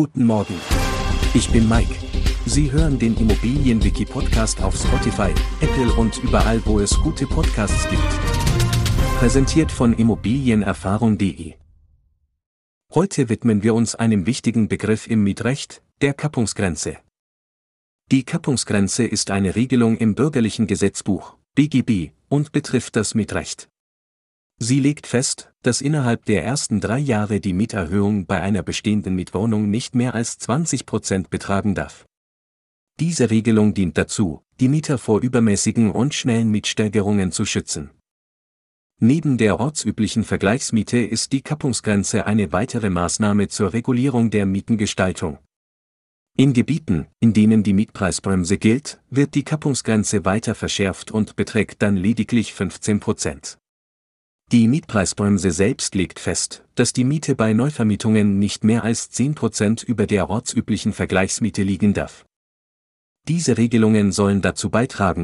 Guten Morgen. Ich bin Mike. Sie hören den Immobilienwiki-Podcast auf Spotify, Apple und überall, wo es gute Podcasts gibt. Präsentiert von Immobilienerfahrung.de. Heute widmen wir uns einem wichtigen Begriff im Mietrecht, der Kappungsgrenze. Die Kappungsgrenze ist eine Regelung im bürgerlichen Gesetzbuch, BGB, und betrifft das Mietrecht. Sie legt fest, dass innerhalb der ersten drei Jahre die Mieterhöhung bei einer bestehenden Mietwohnung nicht mehr als 20 Prozent betragen darf. Diese Regelung dient dazu, die Mieter vor übermäßigen und schnellen Mietsteigerungen zu schützen. Neben der ortsüblichen Vergleichsmiete ist die Kappungsgrenze eine weitere Maßnahme zur Regulierung der Mietengestaltung. In Gebieten, in denen die Mietpreisbremse gilt, wird die Kappungsgrenze weiter verschärft und beträgt dann lediglich 15 Prozent. Die Mietpreisbremse selbst legt fest, dass die Miete bei Neuvermietungen nicht mehr als 10% über der ortsüblichen Vergleichsmiete liegen darf. Diese Regelungen sollen dazu beitragen,